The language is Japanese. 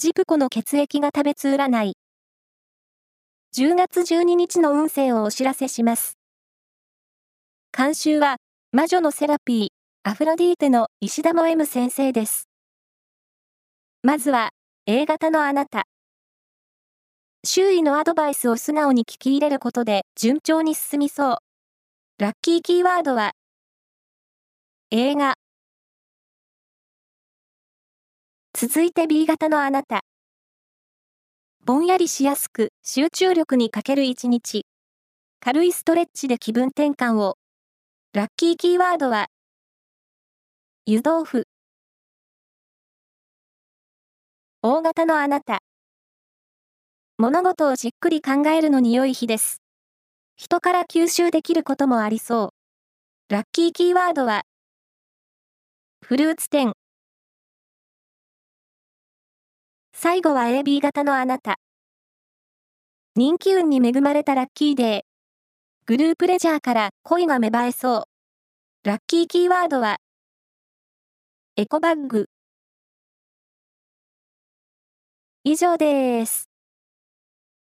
ジプコの血液が食べつ占い。10月12日の運勢をお知らせします。監修は、魔女のセラピー、アフロディーテの石田も M 先生です。まずは、A 型のあなた。周囲のアドバイスを素直に聞き入れることで順調に進みそう。ラッキーキーワードは、映画。続いて B 型のあなた。ぼんやりしやすく集中力に欠ける一日。軽いストレッチで気分転換を。ラッキーキーワードは、湯豆腐。大型のあなた。物事をじっくり考えるのに良い日です。人から吸収できることもありそう。ラッキーキーワードは、フルーツ店。最後は AB 型のあなた。人気運に恵まれたラッキーデー。グループレジャーから恋が芽生えそう。ラッキーキーワードは、エコバッグ。以上です。